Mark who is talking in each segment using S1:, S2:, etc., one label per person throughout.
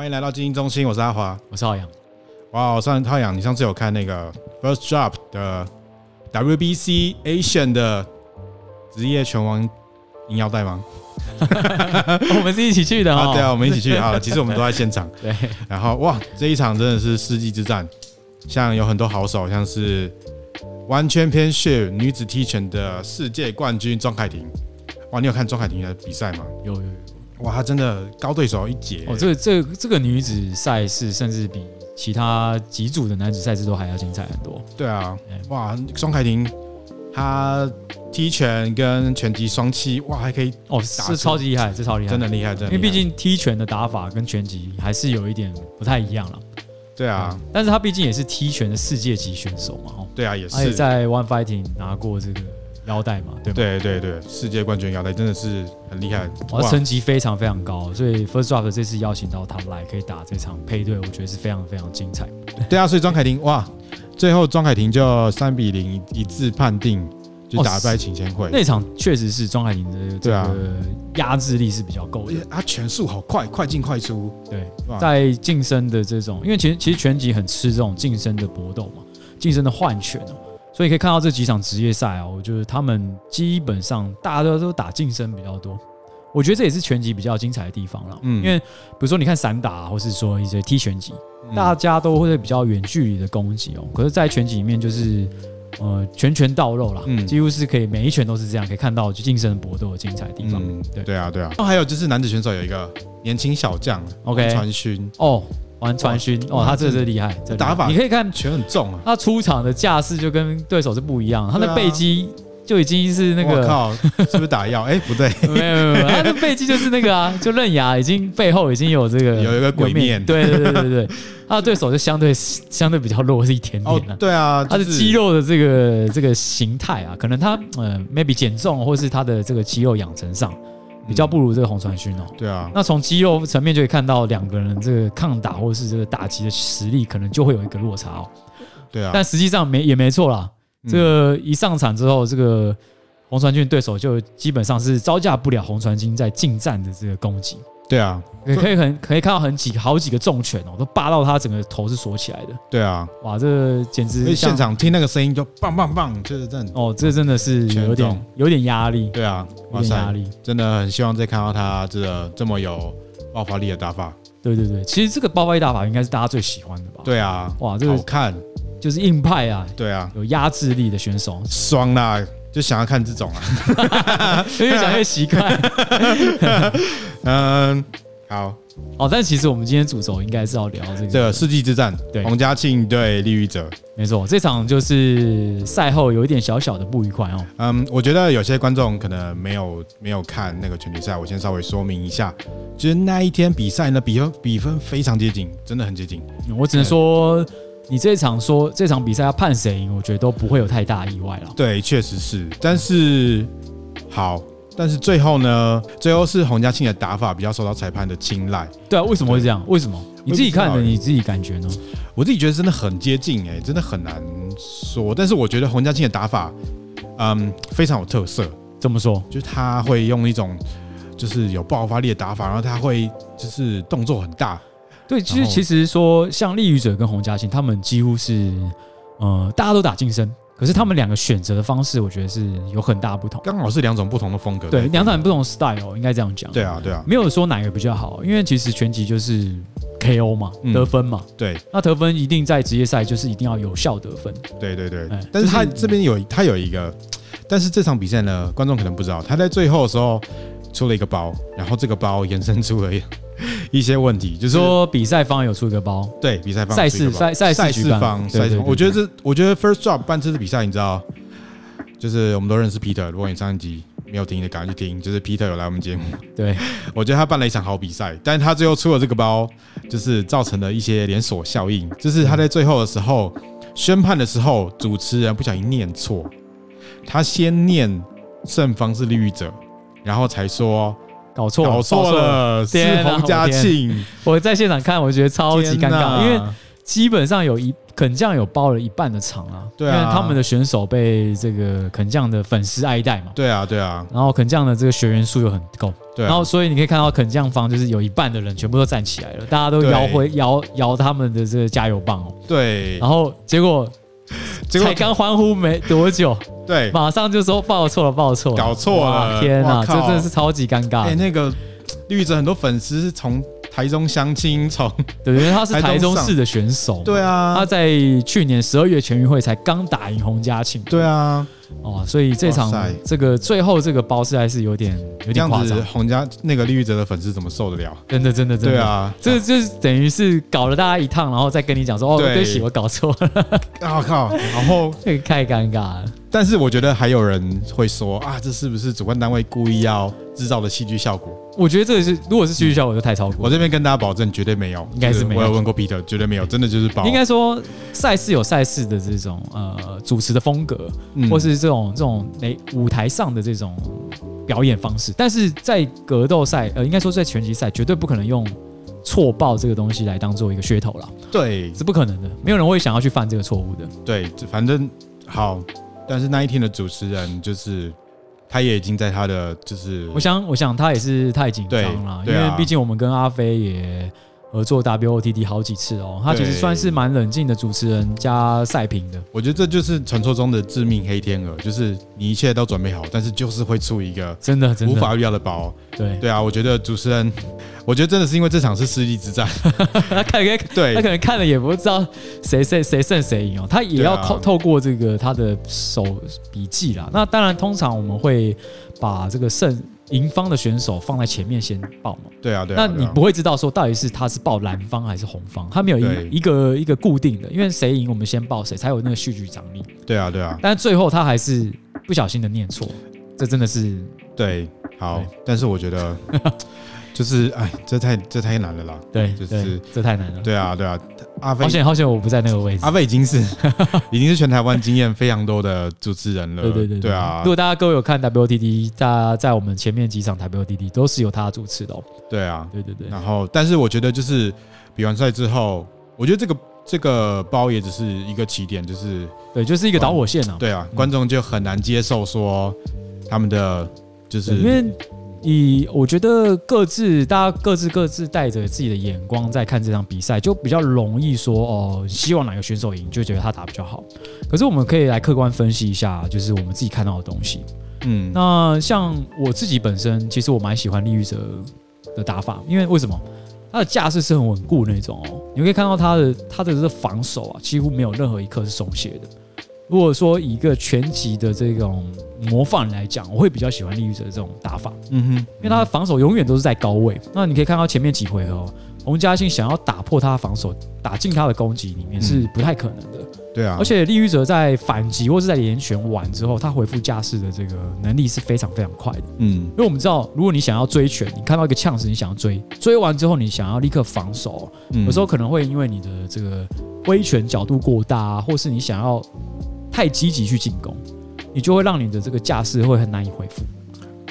S1: 欢迎来到精英中心，我是阿华，
S2: 我是浩洋。
S1: 哇，我上浩洋，你上次有看那个 First Drop 的 WBC Asian 的职业拳王银腰带吗？
S2: 我们是一起去的啊，
S1: 对啊，我们一起去啊。其实我们都在现场。
S2: 对。
S1: 然后哇，这一场真的是世纪之战，像有很多好手，像是 One Championship 女子踢拳的世界冠军庄凯婷。哇，你有看庄凯婷的比赛吗？
S2: 有有有。
S1: 哇，她真的高对手一截。
S2: 哦，这个这个、这个女子赛事甚至比其他几组的男子赛事都还要精彩很多。
S1: 对啊。哇，双凯婷她踢拳跟拳击双七，哇，还可以
S2: 哦，是超级厉害，这超厉害，
S1: 真的厉害，真的。
S2: 因为毕竟踢拳的打法跟拳击还是有一点不太一样了。
S1: 对啊。
S2: 但是她毕竟也是踢拳的世界级选手嘛，哦。
S1: 对啊，也是。
S2: 而且在 One Fighting 拿过这个。腰带嘛，对
S1: 对对对，世界冠军腰带真的是很厉害，
S2: 哇，成绩非常非常高，所以 First Drop 这次邀请到他来可以打这场配对，我觉得是非常非常精彩。
S1: 对啊，所以庄凯婷哇，最后庄凯婷就三比零一致判定就打败秦千惠。
S2: 那场确实是庄凯婷的这个压制力是比较够的，
S1: 他拳速好快，快进快出。
S2: 对，在近身的这种，因为其实其实拳击很吃这种近身的搏斗嘛，近身的换拳。所以可以看到这几场职业赛啊，我觉得他们基本上大家都都打近身比较多，我觉得这也是拳击比较精彩的地方了。嗯，因为比如说你看散打，或是说一些踢拳击，大家都会比较远距离的攻击哦。可是，在拳击里面就是呃拳拳到肉啦，嗯，几乎是可以每一拳都是这样，可以看到就近身的搏斗的精彩的地方。对
S1: 对啊对啊。还有就是男子选手有一个年轻小将，OK，传勋
S2: 哦。王传勋哦，他这是厉害，这
S1: 打法
S2: 你可以看
S1: 拳很重啊。
S2: 他出场的架势就跟对手是不一样，他的背肌就已经是那个，
S1: 靠，是不是打药？哎，不对，
S2: 没有没有没有，他的背肌就是那个啊，就刃牙已经背后已经有这个
S1: 有一个鬼面，
S2: 对对对对对，他的对手就相对相对比较弱是一点点的，
S1: 对啊，
S2: 他的肌肉的这个这个形态啊，可能他呃 maybe 减重或是他的这个肌肉养成上。比较不如这个洪传勋哦。
S1: 对啊，
S2: 那从肌肉层面就可以看到两个人这个抗打或者是这个打击的实力，可能就会有一个落差哦。
S1: 对啊，
S2: 但实际上没也没错啦。这个一上场之后，这个洪传勋对手就基本上是招架不了红传金在近战的这个攻击。
S1: 对啊，
S2: 可以很可以看到很几好几个重拳哦，都霸到他整个头是锁起来的。
S1: 对啊，
S2: 哇，这个简直
S1: 现场听那个声音就棒棒棒，就是这
S2: 哦，这真的是有点有点压力。
S1: 对啊，有点压力，真的很希望再看到他这个这么有爆发力的打法。
S2: 对对对，其实这个爆发力打法应该是大家最喜欢的吧？
S1: 对啊，
S2: 哇，这个
S1: 好看，
S2: 就是硬派啊。
S1: 对啊，
S2: 有压制力的选手，
S1: 爽啦，就想要看这种啊，
S2: 越讲越习惯。
S1: 嗯。好，
S2: 哦，但其实我们今天主轴应该是要聊这个
S1: 这个世纪之战，对，洪家庆对利育哲，
S2: 没错，这场就是赛后有一点小小的不愉快哦。
S1: 嗯，我觉得有些观众可能没有没有看那个拳击赛，我先稍微说明一下，就是那一天比赛呢，比分比分非常接近，真的很接近。
S2: 我只能说，你这场说这场比赛要判谁赢，我觉得都不会有太大意外了。
S1: 对，确实是，但是好。但是最后呢，最后是洪家庆的打法比较受到裁判的青睐。对啊，
S2: 为什么会这样？为什么？你自己看的，你自己感觉呢？
S1: 我自己觉得真的很接近，哎，真的很难说。但是我觉得洪家庆的打法，嗯，非常有特色。
S2: 怎么说？
S1: 就是他会用一种就是有爆发力的打法，然后他会就是动作很大。
S2: 对，其实其实说像利育哲跟洪嘉欣，他们几乎是呃大家都打近身。可是他们两个选择的方式，我觉得是有很大不同。
S1: 刚好是两种不同的风格。
S2: 对，两种不同的 style，应该这样讲。
S1: 对啊，对啊，
S2: 没有说哪个比较好，因为其实拳击就是 KO 嘛，得分嘛。
S1: 对，
S2: 那得分一定在职业赛就是一定要有效得分。
S1: 对对对。但是他这边有他有一个，但是这场比赛呢，观众可能不知道，他在最后的时候出了一个包，然后这个包延伸出了。一些问题，就是
S2: 说比赛方有出一个包，
S1: 对，比赛方
S2: 赛事赛赛
S1: 赛事方赛事，我觉得这我觉得 First Drop 办这次比赛，你知道，就是我们都认识 Peter，如果你上一集没有听的，赶快去听，就是 Peter 有来我们节目，
S2: 对，
S1: 我觉得他办了一场好比赛，但是他最后出了这个包，就是造成了一些连锁效应，就是他在最后的时候宣判的时候，主持人不小心念错，他先念胜方是利益者，然后才说。
S2: 搞错，
S1: 搞错了，是洪家庆。
S2: 我在现场看，我觉得超级尴尬，因为基本上有一肯将有包了一半的场啊，
S1: 对啊，
S2: 因为他们的选手被这个肯将的粉丝爱戴嘛，
S1: 对啊，对啊，
S2: 然后肯将的这个学员数又很够，
S1: 对啊，
S2: 然后所以你可以看到肯将方就是有一半的人全部都站起来了，大家都摇回摇摇他们的这个加油棒哦，
S1: 对，
S2: 然后结果才刚欢呼没多久，
S1: 对，
S2: 马上就说报错了，报错了，
S1: 搞错了，
S2: 天哪，这真的是超级尴尬，
S1: 哎，那个绿泽很多粉丝是从。台中相亲从
S2: 对，因为他是台中市的选手，
S1: 对啊，
S2: 他在去年十二月全运会才刚打赢洪家庆，
S1: 对啊，
S2: 哦，所以这场这个最后这个包实在是有点有点夸张，
S1: 洪家那个李玉哲的粉丝怎么受得了？
S2: 真的真的真的，
S1: 对啊，
S2: 这就是等于是搞了大家一趟，然后再跟你讲说哦，对不起，我搞错了，
S1: 我 靠，然后
S2: 这个太尴尬了。
S1: 但是我觉得还有人会说啊，这是不是主办单位故意要制造的戏剧效果？
S2: 我觉得这个是，如果是戏剧效果就太超过。
S1: 我这边跟大家保证，绝对没有，
S2: 应该是没有。
S1: 我有问过 Peter，绝对没有，真的就是包。
S2: 应该说赛事有赛事的这种呃主持的风格，或是这种这种诶舞台上的这种表演方式，但是在格斗赛呃，应该说在拳击赛绝对不可能用错报这个东西来当做一个噱头了。
S1: 对，
S2: 是不可能的，没有人会想要去犯这个错误的。
S1: 对，反正好。但是那一天的主持人就是，他也已经在他的就是，
S2: 我想，我想他也是太紧张了，因为毕竟我们跟阿飞也合作 WOTD 好几次哦，他其实算是蛮冷静的主持人加赛评的。
S1: 我觉得这就是传说中的致命黑天鹅，就是你一切都准备好，但是就是会出一个
S2: 真的无
S1: 法预料的包。
S2: 对
S1: 对啊，我觉得主持人。我觉得真的是因为这场是世纪之战，
S2: 他看对，他可能看了也不知道谁谁谁胜谁赢哦，他也要透透过这个他的手笔记啦。那当然，通常我们会把这个胜赢方的选手放在前面先报嘛。
S1: 对啊，对啊。
S2: 那你不会知道说到底是他是报蓝方还是红方，他没有一一个一个固定的，因为谁赢我们先报谁，才有那个序局张力。
S1: 对啊，对啊。
S2: 但最后他还是不小心的念错，这真的是
S1: 对。好，但是我觉得。就是哎，这太这太难了啦。
S2: 对，
S1: 就是
S2: 这太难了。
S1: 对啊，对啊。阿飞，
S2: 好险好险，我不在那个位置。
S1: 阿飞已经是 已经是全台湾经验非常多的主持人了。
S2: 对对对对啊！如果大家各位有看 WOTD，在在我们前面几场 WOTD 都是由他主持的哦。
S1: 对啊，
S2: 对对对。
S1: 然后，但是我觉得就是比完赛之后，我觉得这个这个包也只是一个起点，就是
S2: 对，就是一个导火线啊。
S1: 对啊，观众就很难接受说他们的就是因为。
S2: 以我觉得各自大家各自各自带着自己的眼光在看这场比赛，就比较容易说哦，希望哪个选手赢，就觉得他打比较好。可是我们可以来客观分析一下，就是我们自己看到的东西。嗯，那像我自己本身，其实我蛮喜欢利欲者的打法，因为为什么？他的架势是很稳固那种哦，你可以看到他的他的这个防守啊，几乎没有任何一刻是松懈的。如果说以一个拳击的这种模范来讲，我会比较喜欢利欲者的这种打法，嗯哼，因为他的防守永远都是在高位。那你可以看到前面几回合，洪嘉信想要打破他的防守，打进他的攻击里面是不太可能的。
S1: 对啊，
S2: 而且利欲者在反击或是在连拳完之后，他回复架势的这个能力是非常非常快的。嗯，因为我们知道，如果你想要追拳，你看到一个呛死，你想要追，追完之后你想要立刻防守，有时候可能会因为你的这个挥拳角度过大，或是你想要。太积极去进攻，你就会让你的这个架势会很难以恢复。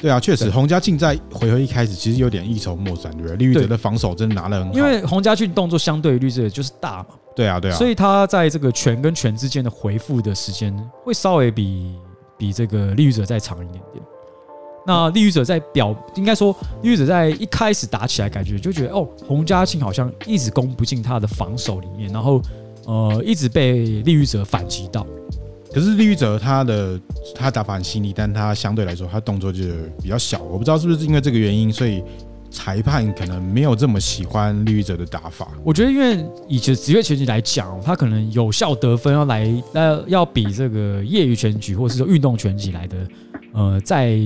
S1: 对啊，确实，洪家庆在回合一开始其实有点一筹莫展，对不对？利欲者的防守真的拿得很好，
S2: 因为洪家俊动作相对于利欲者就是大嘛。
S1: 对啊，对啊，
S2: 所以他在这个拳跟拳之间的回复的时间会稍微比比这个利欲者再长一点点。那利欲者在表应该说，利欲者在一开始打起来感觉就觉得哦，洪家庆好像一直攻不进他的防守里面，然后呃一直被利欲者反击到。
S1: 可是利欲者他的他打法很细腻，但他相对来说他动作就比较小。我不知道是不是因为这个原因，所以裁判可能没有这么喜欢利欲者的打法。
S2: 我觉得，因为以前职业拳击来讲，他可能有效得分要来呃要比这个业余拳击或是说运动拳击来的呃再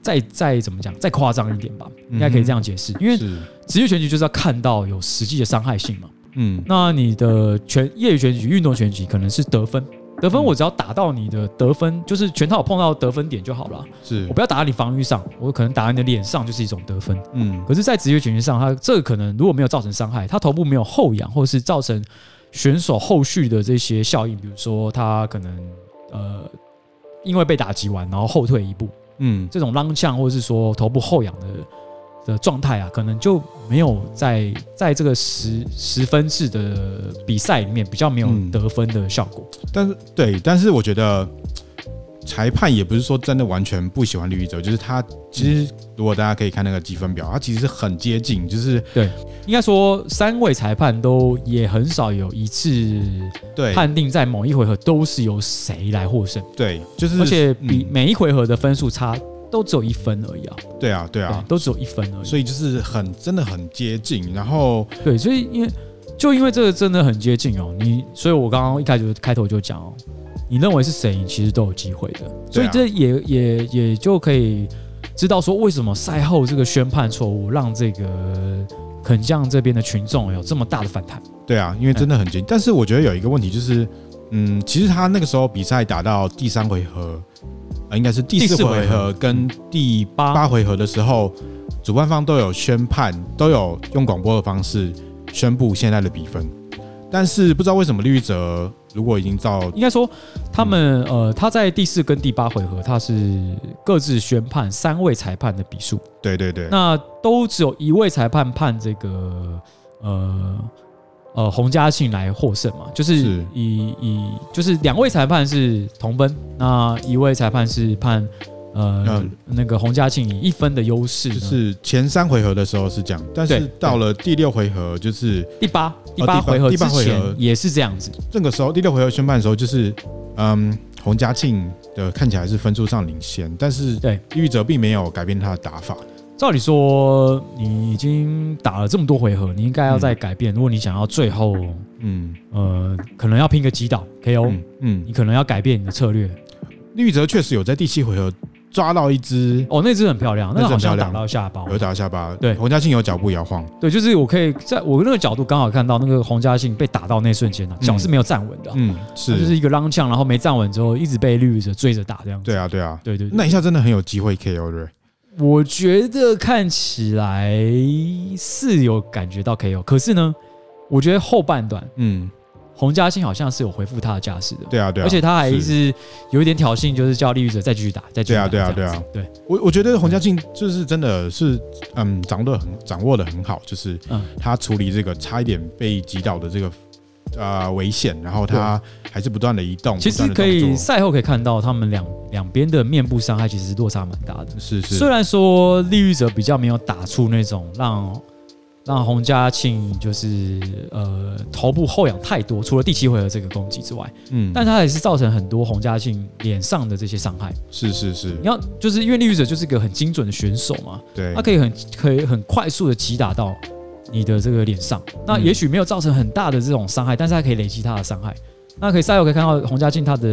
S2: 再再怎么讲再夸张一点吧，应该可以这样解释。因为职业拳击就是要看到有实际的伤害性嘛。嗯，那你的拳业余拳击、运动拳击可能是得分。得分，我只要打到你的得分，就是全套碰到得分点就好了。
S1: 是，
S2: 我不要打到你防御上，我可能打到你的脸上就是一种得分。嗯，可是，在职业拳击上，他这个可能如果没有造成伤害，他头部没有后仰，或者是造成选手后续的这些效应，比如说他可能呃因为被打击完然后后退一步，嗯，这种踉跄或者是说头部后仰的的状态啊，可能就没有在在这个十十分制的比赛里面比较没有得分的效果。
S1: 嗯、但是对，但是我觉得裁判也不是说真的完全不喜欢绿衣者，就是他其实如果大家可以看那个积分表，他其实很接近，就是
S2: 对，应该说三位裁判都也很少有一次对判定在某一回合都是由谁来获胜，
S1: 对，就是
S2: 而且比每一回合的分数差。都只有一分而已啊！
S1: 对啊，对啊，
S2: 都只有一分而已，
S1: 所以就是很真的很接近。然后
S2: 对，所以因为就因为这个真的很接近哦，你所以我刚刚一开始开头就讲哦，你认为是谁，你其实都有机会的。所以这也也也就可以知道说，为什么赛后这个宣判错误让这个肯将这边的群众有这么大的反弹。
S1: 对啊，因为真的很接近。但是我觉得有一个问题就是，嗯，其实他那个时候比赛打到第三回合。应该是第四回合跟第八回合的时候，主办方都有宣判，都有用广播的方式宣布现在的比分。但是不知道为什么绿衣者如果已经照，
S2: 应该说他们呃，他在第四跟第八回合他是各自宣判三位裁判的比数。
S1: 对对对，
S2: 那都只有一位裁判判这个呃。呃，洪家庆来获胜嘛，就是以是以就是两位裁判是同分，那一位裁判是判呃、嗯、那个洪家庆以一分的优势，
S1: 就是前三回合的时候是这样，但是到了第六回合就是
S2: 第八第八回合，第八回合也是这样子。
S1: 这个时候第六回合宣判的时候，就是嗯洪家庆的看起来是分数上领先，但是对绿者并没有改变他的打法。
S2: 照理说，你已经打了这么多回合，你应该要再改变。如果你想要最后，嗯。呃，可能要拼个击倒 KO，嗯，嗯，你可能要改变你的策略。
S1: 绿泽确实有在第七回合抓到一只，
S2: 哦，那只很漂亮，那只好像打到下巴，
S1: 有打到下巴。
S2: 对，
S1: 洪家庆有脚步摇晃，
S2: 对，就是我可以在我那个角度刚好看到那个洪家庆被打到那瞬间呢，脚是没有站稳的，嗯，是，就是一个踉跄，然后没站稳之后，一直被绿泽追着打这样子。
S1: 对啊，对啊，
S2: 对对，
S1: 那一下真的很有机会 KO 对。
S2: 我觉得看起来是有感觉到 KO，可是呢，我觉得后半段，嗯，洪嘉庆好像是有回复他的架势的，
S1: 对啊，对啊，
S2: 而且他还是。有一点挑衅，就是叫绿衣者再继续打，再继续打，
S1: 对啊，对啊，对啊，对，我我觉得洪嘉庆就是真的是，嗯，掌握的很，掌握的很好，就是，嗯，他处理这个差一点被击倒的这个。呃，危险，然后他还是不断的移动。
S2: 其实可以赛后可以看到，他们两两边的面部伤害其实落差蛮大的。
S1: 是是。
S2: 虽然说利欲者比较没有打出那种让让洪家庆就是呃头部后仰太多，除了第七回合这个攻击之外，嗯，但他也是造成很多洪家庆脸上的这些伤害。
S1: 是是是。
S2: 你要就是因为利欲者就是一个很精准的选手嘛，
S1: 对，
S2: 他可以很可以很快速的击打到。你的这个脸上，那也许没有造成很大的这种伤害，但是它可以累积它的伤害。那可以赛后可以看到洪家庆他的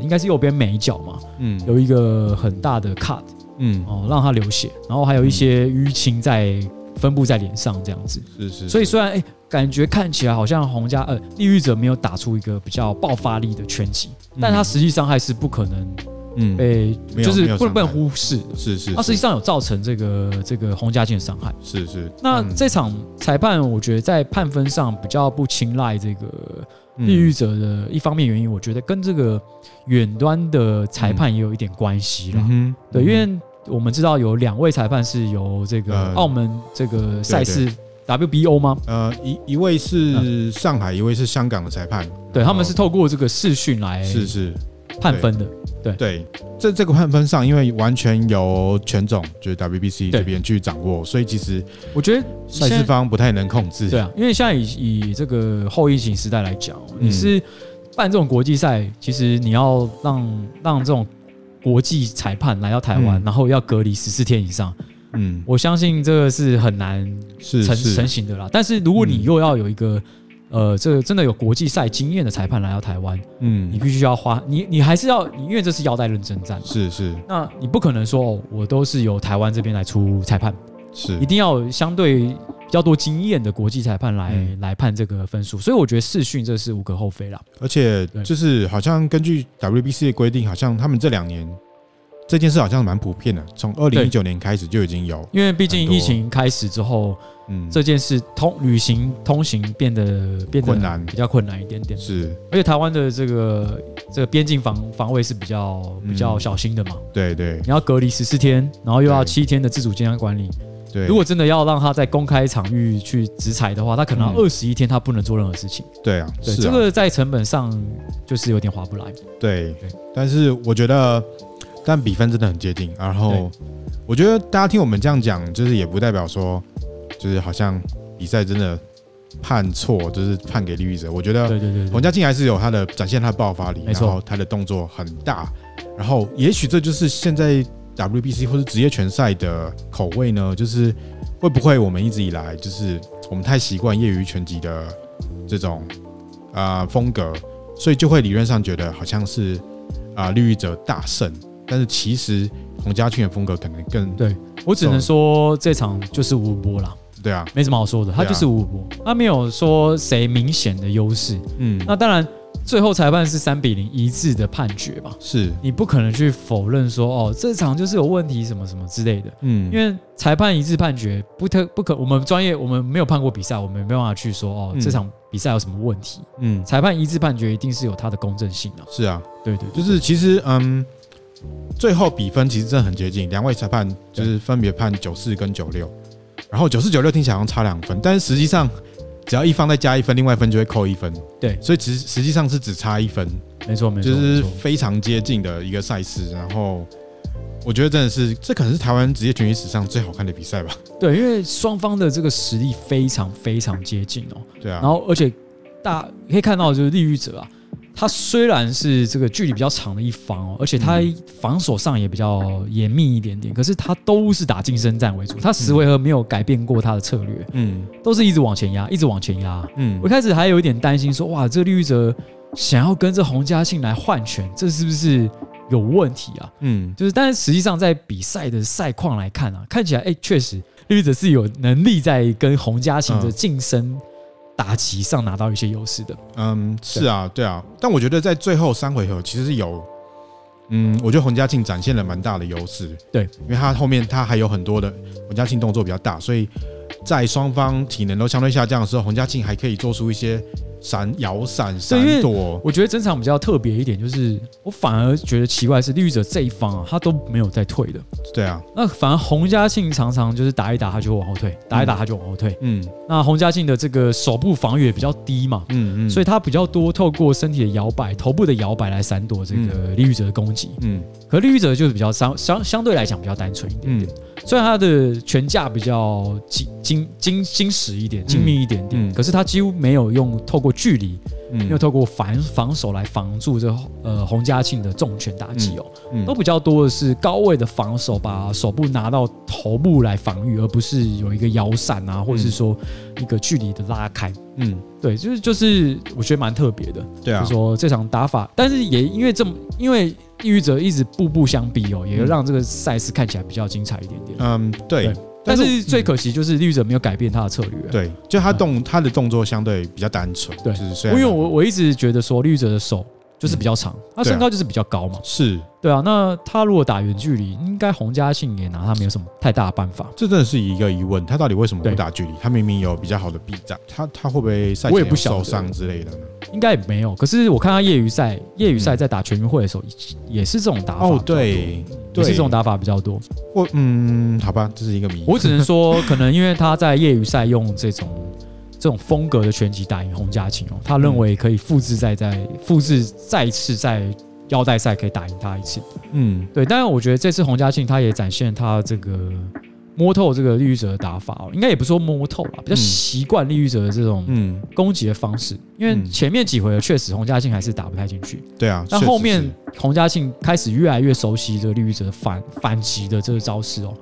S2: 应该是右边眉角嘛，嗯，有一个很大的 cut，嗯，哦，让他流血，然后还有一些淤青在分布在脸上这样子。
S1: 是是。
S2: 所以虽然哎，感觉看起来好像洪家呃地狱者没有打出一个比较爆发力的拳击，但他实际伤害是不可能。嗯，被就是不能不能忽视，
S1: 是是，
S2: 它实际上有造成这个这个洪家庆的伤害，
S1: 是是。
S2: 那这场裁判，我觉得在判分上比较不青睐这个抑郁者的一方面原因，我觉得跟这个远端的裁判也有一点关系了。嗯，对，因为我们知道有两位裁判是由这个澳门这个赛事 WBO 吗？
S1: 呃，一一位是上海，一位是香港的裁判，
S2: 对，他们是透过这个视讯来
S1: 是是
S2: 判分的。对。
S1: 对，在这个判分上，因为完全由权总就是 WBC 这边去掌握，所以其实
S2: 我觉得
S1: 赛事方不太能控制。
S2: 对啊，因为现在以以这个后疫情时代来讲，你是办这种国际赛，其实你要让让这种国际裁判来到台湾，然后要隔离十四天以上，嗯，我相信这个是很难成成型的啦。但是如果你又要有一个呃，这个真的有国际赛经验的裁判来到台湾，嗯，你必须要花你，你还是要，你因为这是腰带认证战，
S1: 是是，
S2: 那你不可能说哦，我都是由台湾这边来出裁判，是，一定要相对比较多经验的国际裁判来、嗯、来判这个分数，所以我觉得试训这是无可厚非啦。
S1: 而且就是好像根据 WBC 的规定，好像他们这两年。这件事好像蛮普遍的，从二零一九年开始就已经有，
S2: 因为毕竟疫情开始之后，嗯，这件事通旅行通行变得变得困难，比较困难一点点。
S1: 是，
S2: 而且台湾的这个这个边境防防卫是比较比较小心的嘛。
S1: 对对，
S2: 你要隔离十四天，然后又要七天的自主健康管理，
S1: 对，
S2: 如果真的要让他在公开场域去执裁的话，他可能二十一天他不能做任何事情。
S1: 对啊，对，
S2: 这个在成本上就是有点划不来。
S1: 对
S2: 对，
S1: 但是我觉得，但比分真的很接近。然
S2: 后
S1: 我觉得大家听我们这样讲，就是也不代表说，就是好像比赛真的判错，就是判给利欲者。我觉得
S2: 对对对对
S1: 洪家庆还是有他的展现他的爆发力，
S2: 没错
S1: 然后他的动作很大，然后也许这就是现在 WBC 或者职业拳赛的口味呢，就是会不会我们一直以来就是我们太习惯业余拳击的这种啊、呃、风格，所以就会理论上觉得好像是啊、呃、利欲者大胜，但是其实洪家俊的风格可能更
S2: 对，我只能说这场就是五五波啦，
S1: 对啊，
S2: 没什么好说的，他就是五五波，他没有说谁明显的优势。
S1: 嗯，
S2: 那当然，最后裁判是三比零一致的判决嘛，
S1: 是。
S2: 你不可能去否认说哦这场就是有问题什么什么之类的，
S1: 嗯，
S2: 因为裁判一致判决不特不可，我们专业我们没有判过比赛，我们没办法去说哦
S1: 嗯。
S2: 这场比赛有什么问题。
S1: 嗯。
S2: 裁判一致判决一定是有它的公正性的。
S1: 是啊，
S2: 对对，对。
S1: 就是其实嗯，最后比分其实真的很接近，两位裁判就是分别判九四跟九六，然后九四九六听起来好像差两分，但是实际上只要一方再加一分，另外一分就会扣一分，
S2: 对，
S1: 所以其实实际上是只差一分，
S2: 没错没错，
S1: 就是非常接近的一个赛事。然后我觉得真的是这可能是台湾职业拳击史上最好看的比赛吧？
S2: 对，因为双方的这个实力非常非常接近哦。
S1: 对啊，
S2: 然后而且大可以看到就是利欲者啊，他虽然是这个距离比较长的一方哦，而且他防守上也比较严密一点点，可是他都是打近身战为主，他十回合没有改变过他的策略，
S1: 嗯
S2: 都是一直往前压，一直往前压。
S1: 嗯
S2: 我一开始还有一点担心说，哇，这个利欲者想要跟这洪家庆来换拳，这是不是有问题啊？
S1: 嗯，
S2: 就是，但是实际上在比赛的赛况来看啊，看起来哎，确实利欲者是有能力在跟洪家庆的近身打击上拿到一些优势的。
S1: 嗯，是啊，对啊，但我觉得在最后三回合其实是有，嗯，我觉得洪家庆展现了蛮大的优势，
S2: 对，
S1: 因为他后面他还有很多的洪家庆动作比较大，所以在双方体能都相对下降的时候，洪家庆还可以做出一些
S2: 闪、摇闪、
S1: 闪躲，
S2: 我觉得整场比较特别一点，就是我反而觉得奇怪是利欲者这一方啊，他都没有在退的。
S1: 对啊，
S2: 那反而洪家庆常常就是打一打他就会往后退，打一打他就往后退。
S1: 嗯。
S2: 那洪家庆的这个手部防御也比较低嘛，
S1: 嗯嗯，
S2: 所以他比较多透过身体的摇摆、头部的摇摆来闪躲这个利欲者的攻击。
S1: 嗯。
S2: 可利欲者就是比较相相相对来讲比较单纯一点点，虽然他的拳架比较精精精精实一点、精密一点点，
S1: 嗯。
S2: 可是他几乎没有用透过距离，
S1: 嗯
S2: 没有透过防防守来防住这呃洪家庆的重拳打击哦，
S1: 嗯
S2: 都比较多的是高位的防守，把手部拿到头部来防御，而不是有一个摇闪啊，或者是说一个距离的拉开。
S1: 嗯，
S2: 对，就是就是我觉得蛮特别的。
S1: 对啊
S2: 就是，说这场打法，但是也因为这么，因为抑郁者一直步步相逼哦，也让这个赛事看起来比较精彩一点点。
S1: 嗯对
S2: 对，但是最可惜就是绿者没有改变他的策略。
S1: 对，就他动他的动作相对比较单纯，
S2: 对
S1: 就是虽然
S2: 因为我我一直觉得说绿者的手就是比较长，他身高就是比较高嘛。
S1: 是
S2: 对啊，那他如果打远距离，应该洪家信也拿他没有什么太大的办法。
S1: 这真的是一个疑问，他到底为什么不打距离？他明明有比较好的臂展，他他会不会赛前受伤之类的呢？
S2: 应该也没有，可是我看他业余赛，业余赛在打全运会的时候，也是这种打法。
S1: 哦，，对，
S2: 也，是这种打法比较多。
S1: 我嗯，好吧，这是一个谜。
S2: 我只能说，可能因为他在业余赛用这种这种风格的拳击打赢洪家庆哦，他认为可以复制再再复制再一次在腰带赛可以打赢他一次。
S1: 嗯
S2: 对，但是我觉得这次洪家庆他也展现他这个摸透这个利欲者的打法哦，应该也不是说摸透吧，比较习惯利欲者的这种
S1: 嗯，
S2: 攻击的方式。因为前面几回合确实洪家庆还是打不太进去，
S1: 对啊。
S2: 但后面洪家庆开始越来越熟悉这个利欲者反反击的这个招式哦，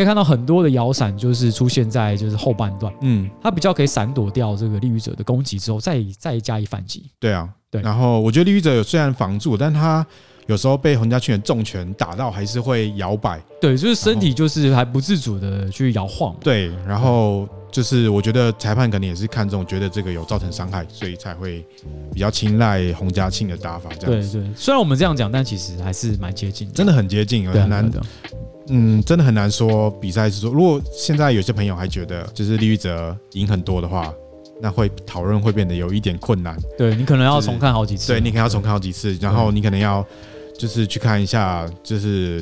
S2: 可以看到很多的摇闪就是出现在就是后半段，
S1: 嗯，
S2: 他比较可以闪躲掉这个利欲者的攻击之后，再再加以反击。
S1: 对啊，
S2: 对
S1: 然后我觉得利欲者有虽然防住，但他有时候被洪家庆的重拳打到，还是会摇摆。
S2: 对，就是身体就是还不自主的去摇晃。
S1: 对，然后就是我觉得裁判可能也是看中，觉得这个有造成伤害，所以才会比较青睐洪家庆的打法。这样子，
S2: 对对，虽然我们这样讲，但其实还是蛮接近的，
S1: 真的很接近，很难
S2: 对啊
S1: 嗯，真的很难说比赛是说，如果现在有些朋友还觉得就是利欲者赢很多的话，那会讨论会变得有一点困难。
S2: 对你可能要重看好几次，
S1: 对你可能要重看好几次，然后你可能要就是去看一下，就是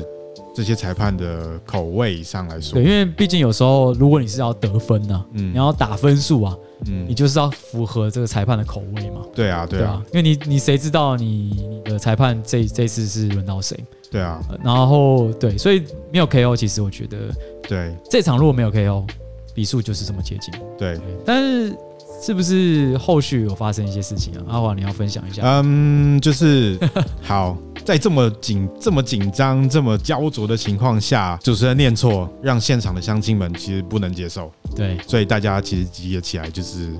S1: 这这些裁判的口味上来说，
S2: 对，因为毕竟有时候如果你是要得分呢、啊，嗯，你要打分数啊，嗯，你就是要符合这个裁判的口味嘛。
S1: 对啊，对啊，对啊，
S2: 因为你你谁知道你你的裁判这这次是轮到谁？
S1: 对啊，
S2: 然后对，所以没有 KO，其实我觉得，
S1: 对，
S2: 这场如果没有 KO，比数就是这么接近。
S1: 对，
S2: 对，但是是不是后续有发生一些事情啊？阿华，你要分享一下？
S1: 嗯，就是好，在这么紧、这么紧张、这么焦灼的情况下，主持人念错，让现场的乡亲们其实不能接受。
S2: 对，
S1: 所以大家其实集结起来就是。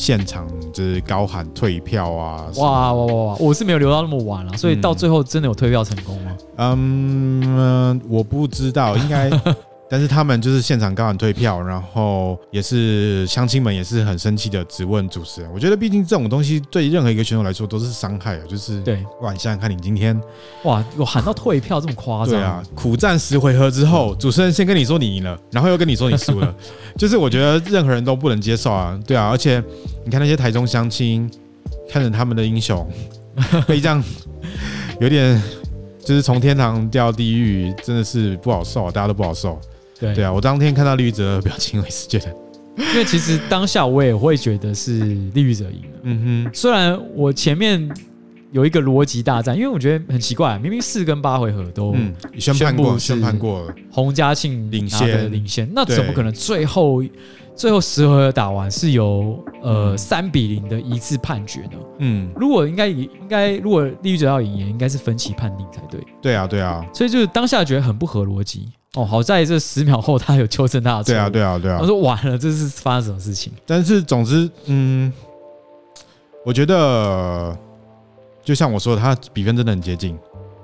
S1: 现场就是高喊退票啊！
S2: 哇哇哇哇！我是没有留到那么晚了，所以到最后真的有退票成功吗？
S1: 嗯，我不知道，应该。但是他们就是现场高喊退票，然后也是乡亲们也是很生气的质问主持人。我觉得毕竟这种东西对任何一个选手来说都是伤害啊，就是
S2: 对。
S1: 哇，你想想看，你今天
S2: 哇，我喊到退票这么夸张？
S1: 对啊，苦战十回合之后，主持人先跟你说你赢了，然后又跟你说你输了，就是我觉得任何人都不能接受啊。对啊，而且你看那些台中乡亲，看着他们的英雄被这样有点就是从天堂掉地狱，真的是不好受啊，大家都不好受。
S2: 对
S1: 对啊，我当天看到利欲哲的表情，我也是觉得，
S2: 因为其实当下我也会觉得是利欲哲赢了。嗯哼，虽然我前面有一个逻辑大战，因为我觉得很奇怪，明明四跟八回合都
S1: 宣判过，宣判过了，
S2: 洪家庆
S1: 领先，
S2: 领先，那怎么可能最后最后十回合打完是由呃三比零的一次判决呢？嗯，如果应该应该如果利益者要赢，也应该是分歧判定才对。
S1: 对啊，对啊，
S2: 所以就是当下觉得很不合逻辑。哦，好在这十秒后他有纠正他的错。
S1: 对啊，对啊，对啊。
S2: 我说完了，这是发生什么事情？
S1: 但是总之，嗯，我觉得就像我说的，他比分真的很接近。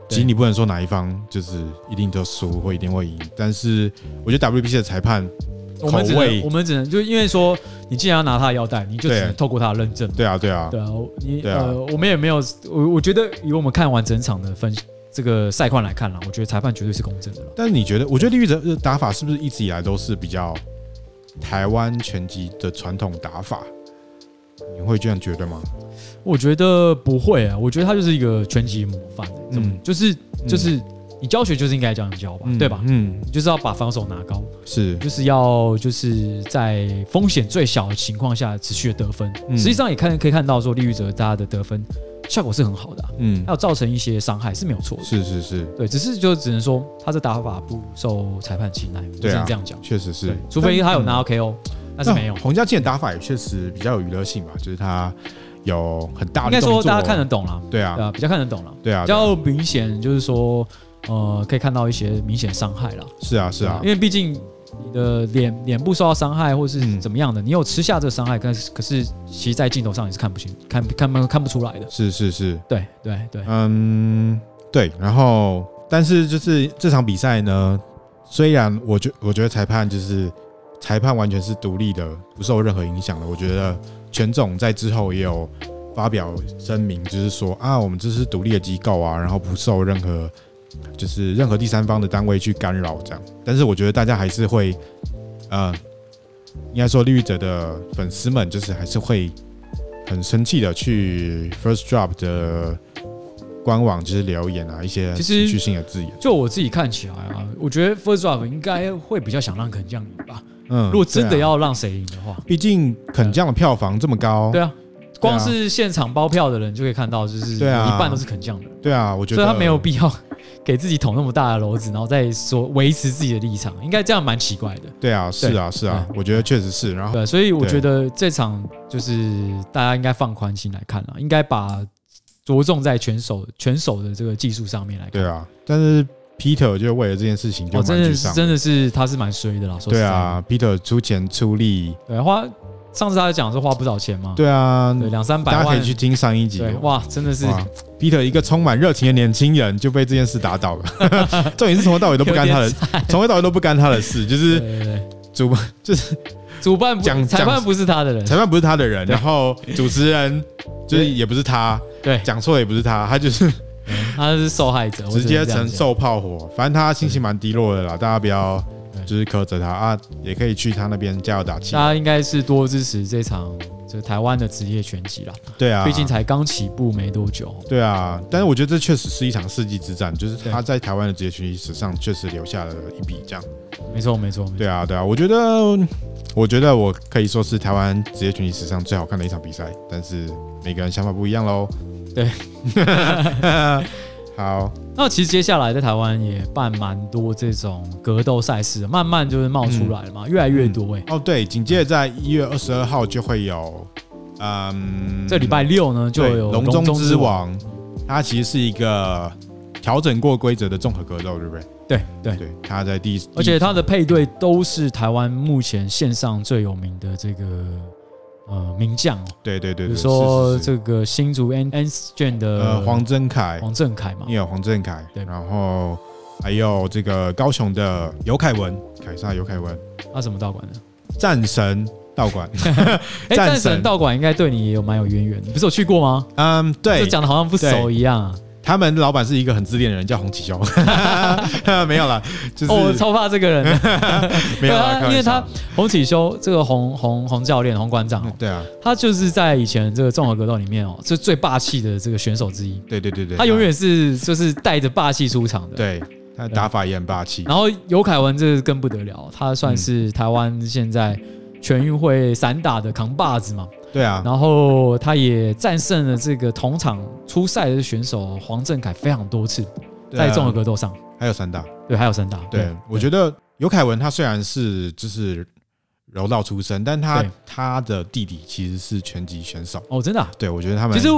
S1: 其实你不能说哪一方就是一定就输或一定会赢。但是我觉得 WBC 的裁判
S2: 我们只能，我们只能就因为说，你既然要拿他的腰带，你就只能透过他的认证。
S1: 对啊，对啊，
S2: 对啊。你呃，我们也没有，我我觉得以我们看完整场的分析。这个赛况来看了，我觉得裁判绝对是公正的。
S1: 但是你觉得？我觉得李玉哲的打法是不是一直以来都是比较台湾拳击的传统打法？你会这样觉得吗？
S2: 我觉得不会啊，我觉得他就是一个拳击模范。嗯，就是就是你教学就是应该这样教吧，对吧？嗯，就是要把防守拿高，是，就是要就是在风险最小的情况下持续的得分。实际上也看可以看到说利欲者大家的得分。效果是很好的，啊，嗯，还有造成一些伤害是没有错的，
S1: 是是是，
S2: 对，只是就只能说他这打法不受裁判青睐，只能这样讲，
S1: 确实是，
S2: 除非他有拿到 KO，但是没有。
S1: 洪家庆的打法也确实比较有娱乐性吧，就是他有很大的，
S2: 应该说大家看得懂了，
S1: 对啊，
S2: 比较看得懂了，
S1: 对啊，
S2: 比较明显就是说，呃，可以看到一些明显伤害了，
S1: 是啊是啊，
S2: 因为毕竟。你的脸脸部受到伤害，或是怎么样的？你有吃下这个伤害，可是可是，其实在镜头上也是看不清、看看不看不出来的。
S1: 是是是，
S2: 对对对，
S1: 嗯，对。然后，但是就是这场比赛呢，虽然我觉我觉得裁判就是裁判完全是独立的，不受任何影响的。我觉得全总在之后也有发表声明，就是说啊，我们这是独立的机构啊，然后不受任何。就是任何第三方的单位去干扰这样，但是我觉得大家还是会，呃，应该说利欲哲的粉丝们就是还是会很生气的去 First Drop 的官网就是留言啊，一些情绪性的字眼。
S2: 就我自己看起来啊，我觉得 First Drop 应该会比较想让肯将赢吧。嗯，如果真的要让谁赢的话，
S1: 毕竟肯将的票房这么高。
S2: 对啊。光是现场包票的人就可以看到，就是对啊，一半都是肯将的。
S1: 对啊，我觉得，
S2: 所以他没有必要给自己捅那么大的篓子，然后再说维持自己的立场，应该这样蛮奇怪的。
S1: 对啊，是啊，是啊，我觉得确实是。然后，
S2: 对，所以我觉得这场就是大家应该放宽心来看了，应该把着重在拳手拳手的这个技术上面来看。
S1: 对啊，但是 Peter 就为了这件事情就蛮沮丧，
S2: 真的是他是蛮衰的啦。说，
S1: 对啊，Peter 出钱出力，
S2: 对花。上次他讲是花不少钱嘛？
S1: 对啊，
S2: 对两三百万，
S1: 大家可以去听上一集。
S2: 哇，真的是
S1: Peter 一个充满热情的年轻人就被这件事打倒了。重点是从头到尾都不干他的，从头到尾都不干他的事，就是主办就是
S2: 主办讲裁判不是他的人，
S1: 裁判不是他的人，然后主持人就是也不是他，对，讲错也不是他，他就是
S2: 他是受害者，
S1: 直接承受炮火。反正他心情蛮低落的啦，大家不要。就是苛责他啊，也可以去他那边加油打气。
S2: 大家应该是多支持这场这台湾的职业拳击啦。
S1: 对啊，
S2: 毕竟才刚起步没多久。
S1: 对啊，但是我觉得这确实是一场世纪之战，就是他在台湾的职业拳击史上确实留下了一笔这样。
S2: 没错，没错。
S1: 对啊，对啊，我觉得，我觉得我可以说是台湾职业拳击史上最好看的一场比赛，但是每个人想法不一样喽。
S2: 对。
S1: 好，
S2: 那其实接下来在台湾也办蛮多这种格斗赛事，慢慢就是冒出来了嘛，嗯、越来越多哎、欸
S1: 嗯。哦，对，紧接着在一月二十二号就会有，嗯，
S2: 这礼拜六呢就有
S1: 龙中之王，它其实是一个调整过规则的综合格斗，对不对？
S2: 对对
S1: 对，它在第一，
S2: 而且它的配对都是台湾目前线上最有名的这个。呃，名将哦，
S1: 对对对，
S2: 比如说这个新竹 N N 卷的
S1: 呃黄振凯，
S2: 黄振凯嘛，
S1: 你有黄振凯，
S2: 对，
S1: 然后还有这个高雄的尤凯文，凯撒尤凯文，
S2: 他什么道馆的？
S1: 战神道馆，
S2: 哎，战神道馆应该对你也有蛮有渊源的，不是有去过吗？
S1: 嗯，对，
S2: 就讲的好像不熟一样。
S1: 他们老板是一个很自恋的人，叫洪启修。没有了，就是
S2: 哦，我超怕这个人。
S1: 没有啦，
S2: 因为他洪启修这个洪洪洪教练、洪馆长，
S1: 对啊，
S2: 他就是在以前这个综合格斗里面哦，是最霸气的这个选手之一。
S1: 对对对对，
S2: 他永远是就是带着霸气出场的。
S1: 对，他打法也很霸气。
S2: 然后尤凯文这个更不得了，他算是台湾现在全运会散打的扛把子嘛。
S1: 对啊，
S2: 然后他也战胜了这个同场出赛的选手黄振凯非常多次，在综合格斗上
S1: 还有三大，
S2: 对，还有三大。
S1: 对，我觉得尤凯文他虽然是就是柔道出身，但他他的弟弟其实是拳击选手。
S2: 哦，真的？
S1: 对，我觉得他们
S2: 其实。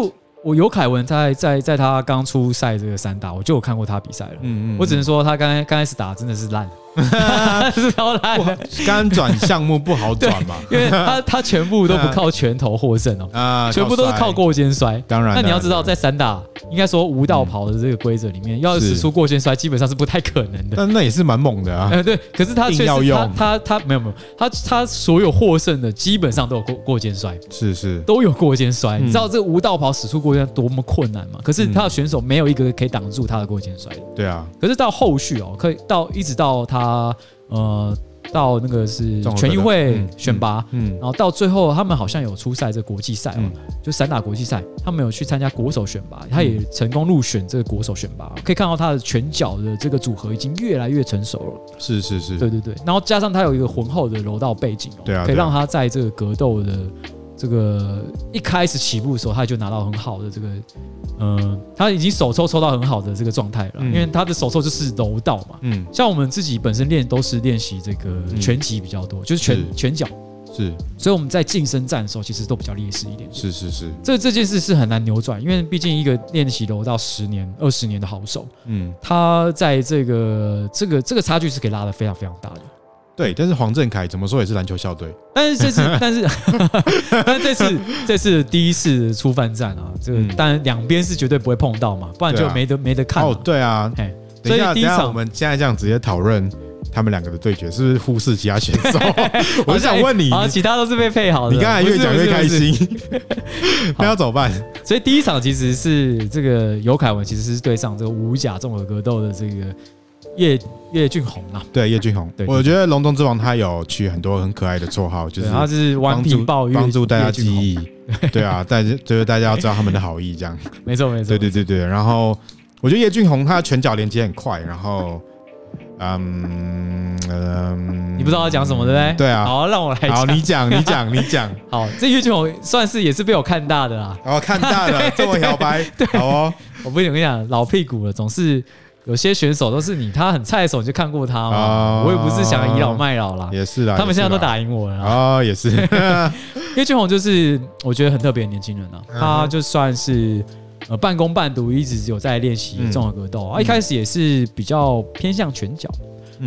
S2: 我尤凯文在在在他刚出赛这个三大，我就有看过他比赛了。嗯嗯，我只能说他刚刚开始打真的是烂，是 超烂。
S1: 刚转项目不好转嘛，
S2: 因为他 他全部都不靠拳头获胜哦，啊，全部都是靠过肩摔。
S1: 当然，
S2: 那你要知道，在散打应该说无道跑的这个规则里面，要使出过肩摔基本上是不太可能的。
S1: 但 那也是蛮猛的啊。
S2: 哎，对。可是他确实他他他没有没有，他他所有获胜的基本上都有过过肩摔，
S1: 是是
S2: 都有过肩摔。你知道这无道跑使出过肩多么困难吗？可是他的选手没有一个可以挡住他的过肩摔的。
S1: 对啊。
S2: 可是到后续哦，可以到一直到他呃到那个是全运会选拔，嗯，然后到最后他们好像有出赛这个国际赛哦，就散打国际赛，他们有去参加国手选拔，他也成功入选这个国手选拔。可以看到他的拳脚的这个组合已经越来越成熟了。
S1: 是是是，
S2: 对对对。然后加上他有一个浑厚的柔道背景哦，
S1: 对啊，
S2: 可以让他在这个格斗的。这个一开始起步的时候，他就拿到很好的这个，嗯，他已经手抽抽到很好的这个状态了，因为他的手抽就是柔道嘛，嗯，像我们自己本身练都是练习这个拳击比较多，就是拳拳脚，
S1: 是，
S2: 所以我们在近身战的时候，其实都比较劣势一点。
S1: 是是是，
S2: 这这件事是很难扭转，因为毕竟一个练习柔道十年、二十年的好手，嗯，他在这个这个这个差距是可以拉的非常非常大的。
S1: 对，但是黄振凯怎么说也是篮球校队。
S2: 但是这次，但是，但这次，这次第一次出犯战啊，这个当然两边是绝对不会碰到嘛，不然就没得没得看。哦，
S1: 对啊，所以第一场我们现在这样直接讨论他们两个的对决，是不是忽视其他选手？我想问你，
S2: 啊，其他都是被配好的。
S1: 你刚才越讲越开心，那要怎么办？
S2: 所以第一场其实是这个尤凯文其实是对上这个五甲综合格斗的这个。叶叶俊宏啊，
S1: 对叶俊宏，对，我觉得龙中之王他有取很多很可爱的绰号，就是
S2: 他是顽皮豹，
S1: 帮助大家记忆，对啊，大家就是大家要知道他们的好意，这样，
S2: 没错没错，
S1: 对对对对。然后我觉得叶俊宏他拳脚连接很快，然后，嗯嗯，
S2: 你不知道他讲什么对不对？
S1: 对啊，
S2: 好，让我来讲，
S1: 好，你讲你讲你讲，
S2: 好，这叶俊宏算是也是被我看大的啦，
S1: 哦，看大的，这么摇摆，对，好哦，
S2: 我不跟你讲，老屁股了，总是。有些选手都是你，他很菜的时候你就看过他嘛。哦、我也不是想倚老卖老啦，
S1: 也是啦。
S2: 他们现在都打赢我了
S1: 啊，也是。
S2: 叶俊宏就是我觉得很特别的年轻人啊，他就算是呃半工半读，一直有在练习综合格斗啊。一开始也是比较偏向拳脚，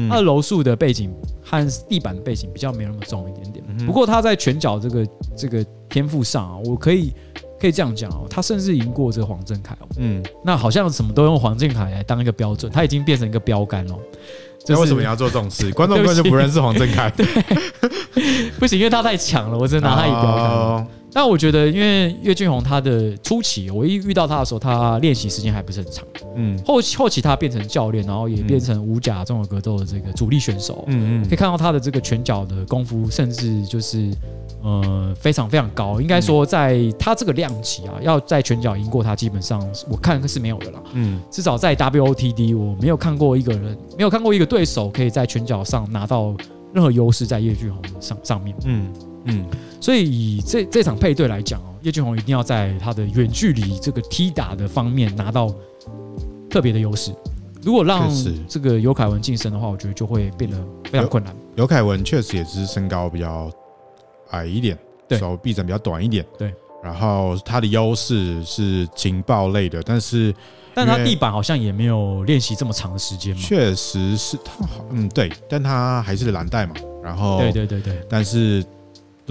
S2: 他的柔术的背景和地板的背景比较没那么重一点点。不过他在拳脚这个这个天赋上啊，我可以。可以这样讲哦，他甚至赢过这个黄振凯哦。嗯，那好像什么都用黄振凯来当一个标准，他已经变成一个标杆了。
S1: 那为什么你要做这种事？观众根本就不认识黄振凯。
S2: 对，不行，因为他太强了，我只能拿他以标杆。但我觉得，因为岳俊宏他的初期，我一遇到他的时候，他练习时间还不是很长。嗯，后后期他变成教练，然后也变成五甲综合格斗的这个主力选手。嗯嗯，可以看到他的这个拳脚的功夫，甚至就是呃非常非常高。应该说，在他这个量级啊，要在拳脚赢过他，基本上我看是没有的了。嗯，至少在 WOTD，我没有看过一个人，没有看过一个对手可以在拳脚上拿到任何优势，在岳俊宏上上面。嗯。嗯，所以以这这场配对来讲哦，叶俊宏一定要在他的远距离这个踢打的方面拿到特别的优势。如果让这个尤凯文晋升的话，我觉得就会变得非常困难。
S1: 尤凯文确实也是身高比较矮一点，对，手臂展比较短一点，对。然后他的优势是情报类的，但是
S2: 但他地板好像也没有练习这么长的时间嘛。
S1: 确实是他好，嗯，对，但他还是蓝带嘛。然后
S2: 对对对对，
S1: 但是。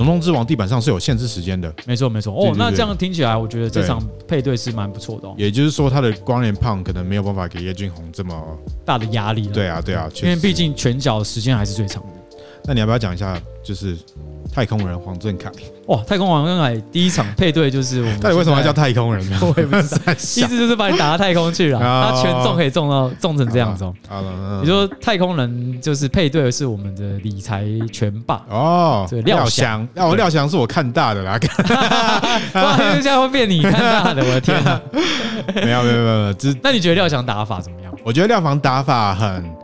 S1: 龙龙之王地板上是有限制时间的，
S2: 没错没错哦。那这样听起来，我觉得这场配对是蛮不错的。
S1: 也就是说，他的光年胖可能没有办法给叶俊宏这么
S2: 大的压力。
S1: 对啊对啊，
S2: 因为毕竟拳脚时间还是最长的。
S1: 那你要不要讲一下，就是？太空人黄振凯，
S2: 哇！太空黄振凯第一场配对就是我们，
S1: 到底为什么要叫太空人呢？
S2: 我也不知道，意思就是把你打到太空去了。他全中可以中到中成这样子哦。你说太空人就是配对的是我们的理财拳霸哦，对，廖翔，
S1: 那我廖翔是我看大的啦。
S2: 哇，现在会变你看大的，我的天哪！
S1: 没有没有没有没有，
S2: 那你觉得廖翔打法怎么样？
S1: 我觉得廖翔打法很，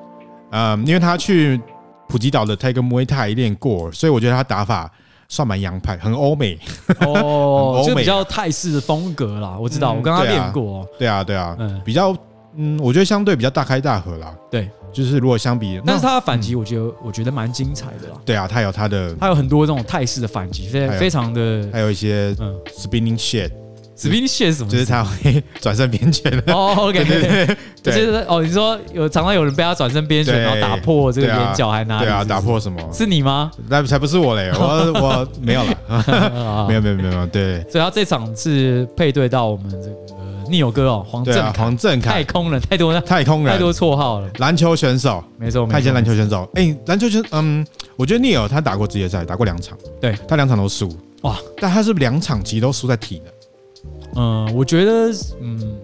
S1: 嗯，因为他去。普吉岛的泰格木威泰练过，所以我觉得他打法算蛮洋派，很欧美
S2: 哦，就比较泰式的风格啦。我知道，我跟他练过。
S1: 对啊，对啊，嗯，比较嗯，我觉得相对比较大开大合啦。
S2: 对，
S1: 就是如果相比，
S2: 但是他的反击，我觉得我觉得蛮精彩的啦。
S1: 对啊，他有他的，
S2: 他有很多这种泰式的反击，非非常的，
S1: 还有一些嗯，spinning shit。
S2: Spinning shit 什么？
S1: 就是？他会转身边拳的。
S2: 哦，OK，对对对，就是哦，你说有常常有人被他转身边拳，然后打破这个眼角，还拿
S1: 对啊，打破什么？
S2: 是你吗？
S1: 那才不是我嘞，我我没有了，没有 没有没有，对。
S2: 所以他这场是配对到我们这个 Neil 哥哦，黄振凯，
S1: 黄正凯，
S2: 太空人太多，
S1: 太空人。
S2: 太多绰号了，
S1: 篮球选手，
S2: 没错，
S1: 太监篮球选手。哎，篮球选，嗯，我觉得 Neil 他打过职业赛，打过两场，对。他两场都输，哇，但他是两场其实都输在体能？
S2: 嗯，我觉得，嗯，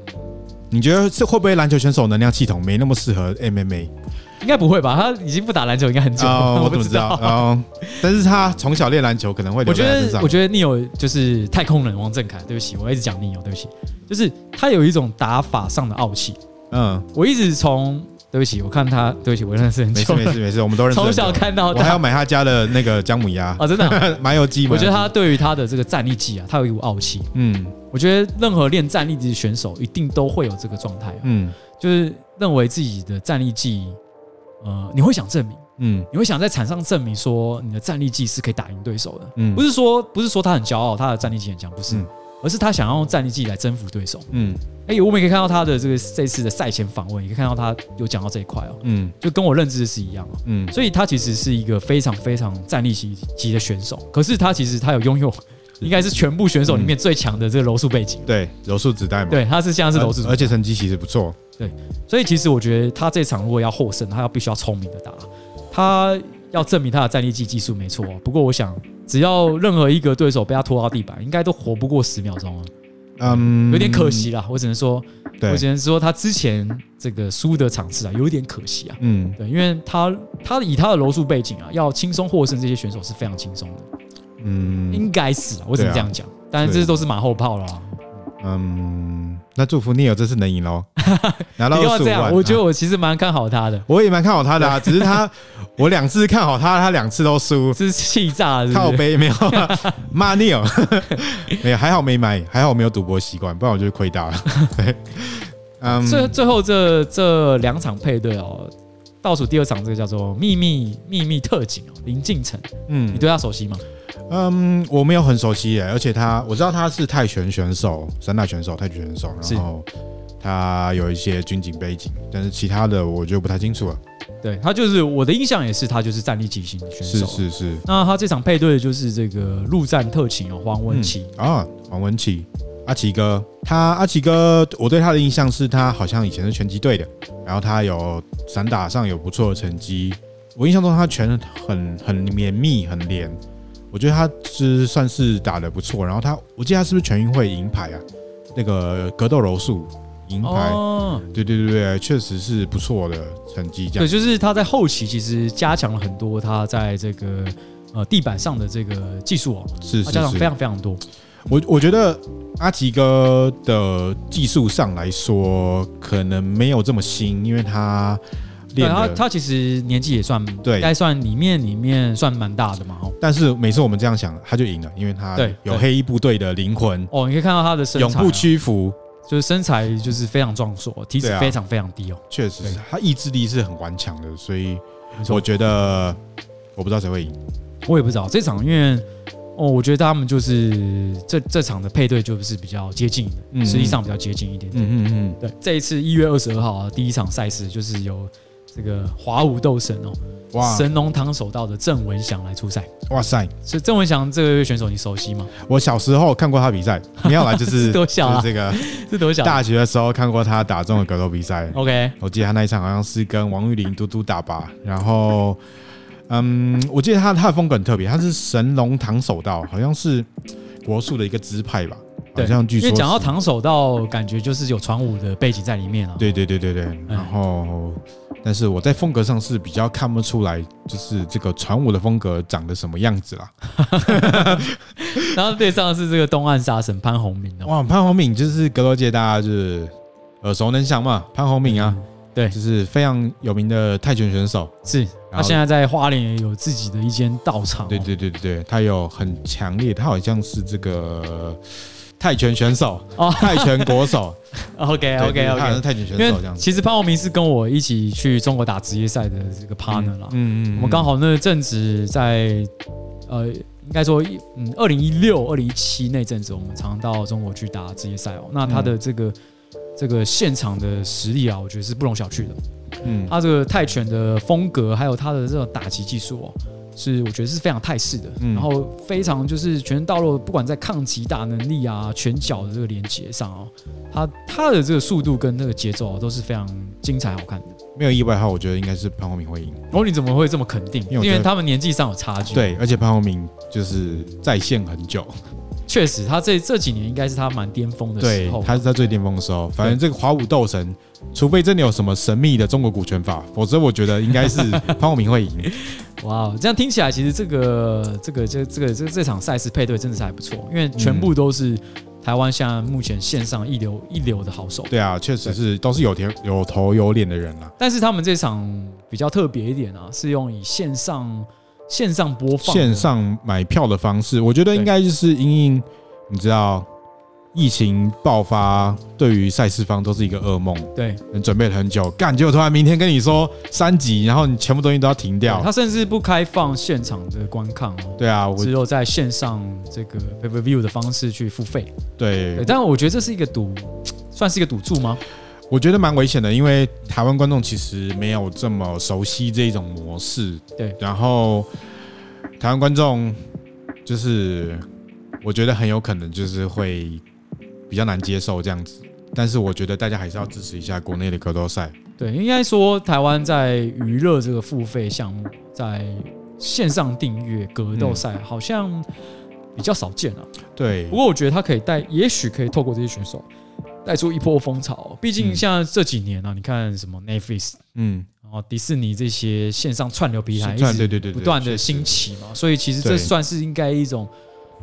S1: 你觉得是会不会篮球选手能量系统没那么适合 MMA？
S2: 应该不会吧？他已经不打篮球应该很久了，哦、我不知道。
S1: 哦，但是他从小练篮球可能会。
S2: 我觉得，我觉得 Neil 就是太空人王振凯。对不起，我一直讲 Neil，对不起，就是他有一种打法上的傲气。嗯，我一直从。对不起，我看他。对不起，我认识很久。
S1: 没事没事没事，我们都认识。
S2: 从小看到大，
S1: 我还要买他家的那个姜母鸭
S2: 啊，真的
S1: 麻油鸡。
S2: 我觉得他对于他的这个战力技啊，他有一股傲气。嗯，我觉得任何练战力技的选手一定都会有这个状态。嗯，就是认为自己的战力技，呃，你会想证明，嗯，你会想在场上证明说你的战力技是可以打赢对手的。嗯，不是说不是说他很骄傲，他的战力技很强，不是。而是他想要用战力技来征服对手。嗯，哎，我们也可以看到他的这个这次的赛前访问，也可以看到他有讲到这一块哦。嗯，就跟我认知的是一样哦。嗯，所以他其实是一个非常非常战力级级的选手。可是他其实他有拥有，应该是全部选手里面最强的这个柔术背景。
S1: 对，柔术子弹嘛。
S2: 对，他是现在是柔术，
S1: 而且成绩其实不错。
S2: 对，所以其实我觉得他这场如果要获胜，他要必须要聪明的打，他要证明他的战力技技术没错。不过我想。只要任何一个对手被他拖到地板，应该都活不过十秒钟啊。嗯，有点可惜啦。我只能说，我只能说他之前这个输的场次啊，有一点可惜啊。嗯，对，因为他他以他的柔术背景啊，要轻松获胜这些选手是非常轻松的。嗯，应该是啊，我只能这样讲。当然，这些都是马后炮了。
S1: 嗯，那祝福 Neil 这次能赢喽，拿到
S2: 十五万。我觉得我其实蛮看好他的，
S1: 我也蛮看好他的啊。只是他，我两次看好他，他两次都输，
S2: 这是气炸，
S1: 靠背没有 骂 Neil，没有，还好没买，还好我没有赌博习惯，不然我就亏大了。
S2: 嗯，最最后这这两场配对哦，倒数第二场这个叫做秘密秘密特警哦，林敬城，嗯，你对他熟悉吗？
S1: 嗯，我没有很熟悉耶，而且他我知道他是泰拳选手，散打选手，泰拳选手，然后他有一些军警背景，但是其他的我就不太清楚了。
S2: 对，他就是我的印象也是他就是战力极型的选手，
S1: 是是是。
S2: 那他这场配对的就是这个陆战特勤哦，黄文琪、
S1: 嗯、啊，黄文琪，阿奇哥，他阿奇哥，我对他的印象是他好像以前是拳击队的，然后他有散打上有不错的成绩，我印象中他拳很很绵密很连。我觉得他是算是打的不错。然后他，我记得他是不是全运会银牌啊？那个格斗柔术银牌，哦、对对对对，确实是不错的成绩。这样
S2: 对，就是他在后期其实加强了很多他在这个呃地板上的这个技术哦，
S1: 是，是，是，
S2: 加强非常非常多。
S1: 我我觉得阿吉哥的技术上来说，可能没有这么新，因为他。
S2: 对他，他其实年纪也算对，该算里面里面算蛮大的嘛。
S1: 但是每次我们这样想，他就赢了，因为他有黑衣部队的灵魂。
S2: 哦，你可以看到他的身材，
S1: 永不屈服，
S2: 就是身材就是非常壮硕，体脂非常非常低哦。
S1: 确实，他意志力是很顽强的，所以我觉得我不知道谁会赢，
S2: 我也不知道这场，因为哦，我觉得他们就是这这场的配对就是比较接近的，实际上比较接近一点点。嗯嗯嗯，对，这一次一月二十二号第一场赛事就是有。这个华武斗神哦，哇！神农堂手道的郑文祥来出赛，
S1: 哇塞！
S2: 是郑文祥这个选手你熟悉吗？
S1: 我小时候看过他比赛，没有来就是
S2: 多小啊？
S1: 这个
S2: 是多小？
S1: 大学的时候看过他打中的格斗比赛。
S2: OK，
S1: 我记得他那一场好像是跟王玉林嘟嘟打吧。然后，嗯，我记得他他的风格很特别，他是神龙堂手道，好像是国术的一个支派吧。好像据说，
S2: 因为讲到堂手道，感觉就是有传武的背景在里面啊。
S1: 对对对对对。然后，但是我在风格上是比较看不出来，就是这个传武的风格长得什么样子啦。
S2: 然后对上是这个东岸杀神潘宏敏哦。
S1: 哇，潘宏敏就是格斗界大家就是耳熟能详嘛，潘宏敏啊，
S2: 对，
S1: 就是非常有名的泰拳选手。
S2: 是，他现在在花莲也有自己的一间道场。
S1: 对对对对对，他有很强烈，他好像是这个。泰拳选手哦，泰拳国手
S2: ，OK OK OK，
S1: 泰拳选手这样子。
S2: 其实潘宏明是跟我一起去中国打职业赛的这个 partner 啦。嗯嗯，我们刚好那阵子在呃，应该说嗯，二零一六、二零一七那阵子，我们常到中国去打职业赛哦。那他的这个这个现场的实力啊，我觉得是不容小觑的。嗯，他这个泰拳的风格，还有他的这种打击技术哦。是我觉得是非常泰式的，嗯、然后非常就是全身道路，不管在抗击打能力啊、拳脚的这个连接上哦，他他的这个速度跟那个节奏都是非常精彩好看的。
S1: 没有意外的话，我觉得应该是潘宏明会赢。
S2: 哦，你怎么会这么肯定？因为，因为他们年纪上有差距。
S1: 对，而且潘宏明就是在线很久。
S2: 确实，他这这几年应该是他蛮巅峰的时候。
S1: 对，他是在最巅峰的时候。反正这个华武斗神，除非真的有什么神秘的中国股权法，否则我觉得应该是潘宏明会赢。
S2: 哇，这样听起来，其实这个这个这这个这这场赛事配对真的是还不错，因为全部都是台湾现在目前线上一流一流的好手。
S1: 对啊，确实是都是有天有头有脸的人啊。
S2: 但是他们这场比较特别一点啊，是用以线上。线上播放、
S1: 线上买票的方式，我觉得应该就是因应，你知道，疫情爆发，对于赛事方都是一个噩梦。
S2: 对，
S1: 你准备了很久，干，结果突然明天跟你说三级，然后你全部东西都要停掉。
S2: 他甚至不开放现场的观看哦。
S1: 对啊，我
S2: 只有在线上这个 pay per view 的方式去付费。
S1: 对，
S2: 对，但我觉得这是一个赌，算是一个赌注吗？
S1: 我觉得蛮危险的，因为台湾观众其实没有这么熟悉这一种模式。
S2: 对，
S1: 然后台湾观众就是我觉得很有可能就是会比较难接受这样子。但是我觉得大家还是要支持一下国内的格斗赛。
S2: 对，应该说台湾在娱乐这个付费项目，在线上订阅格斗赛好像比较少见啊。
S1: 对，
S2: 不过我觉得他可以带，也许可以透过这些选手。带出一波风潮，毕竟像这几年啊，你看什么 Netflix，嗯，然后迪士尼这些线上串流平台，对对对，不断的兴起嘛，所以其实这算是应该一种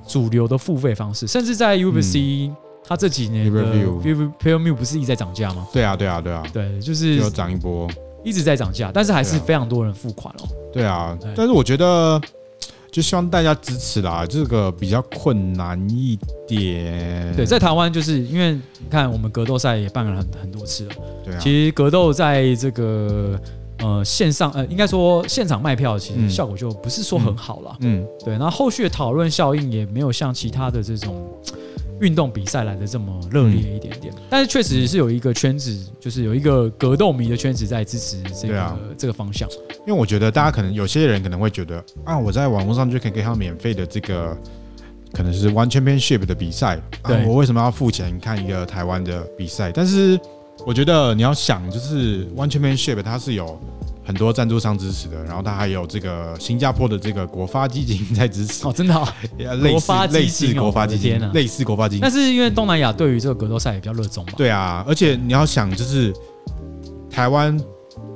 S2: 主流的付费方式，甚至在 UFC，它这几年不是一直在涨价吗？
S1: 对啊，对啊，对啊，
S2: 对，就是
S1: 有涨一波，
S2: 一直在涨价，但是还是非常多人付款哦。
S1: 对啊，但是我觉得。就希望大家支持啦，这个比较困难一点。
S2: 对，在台湾就是因为你看，我们格斗赛也办了很很多次了。
S1: 对啊。
S2: 其实格斗在这个呃线上呃，应该说现场卖票，其实效果就不是说很好了。嗯。对，那后后续的讨论效应也没有像其他的这种运动比赛来的这么热烈一点点。但是确实是有一个圈子，就是有一个格斗迷的圈子在支持这个这个方向。
S1: 因为我觉得大家可能有些人可能会觉得啊，我在网络上就可以给他免费的这个可能是 One Championship 的比赛，啊，我为什么要付钱看一个台湾的比赛？但是我觉得你要想，就是 One Championship 它是有很多赞助商支持的，然后他还有这个新加坡的这个国发基金在支持
S2: 哦，真的、哦，
S1: 类似类似国发基金，类似国发基金。
S2: 但是因为东南亚对于这个格斗赛也比较热衷嘛？
S1: 对啊，而且你要想，就是台湾，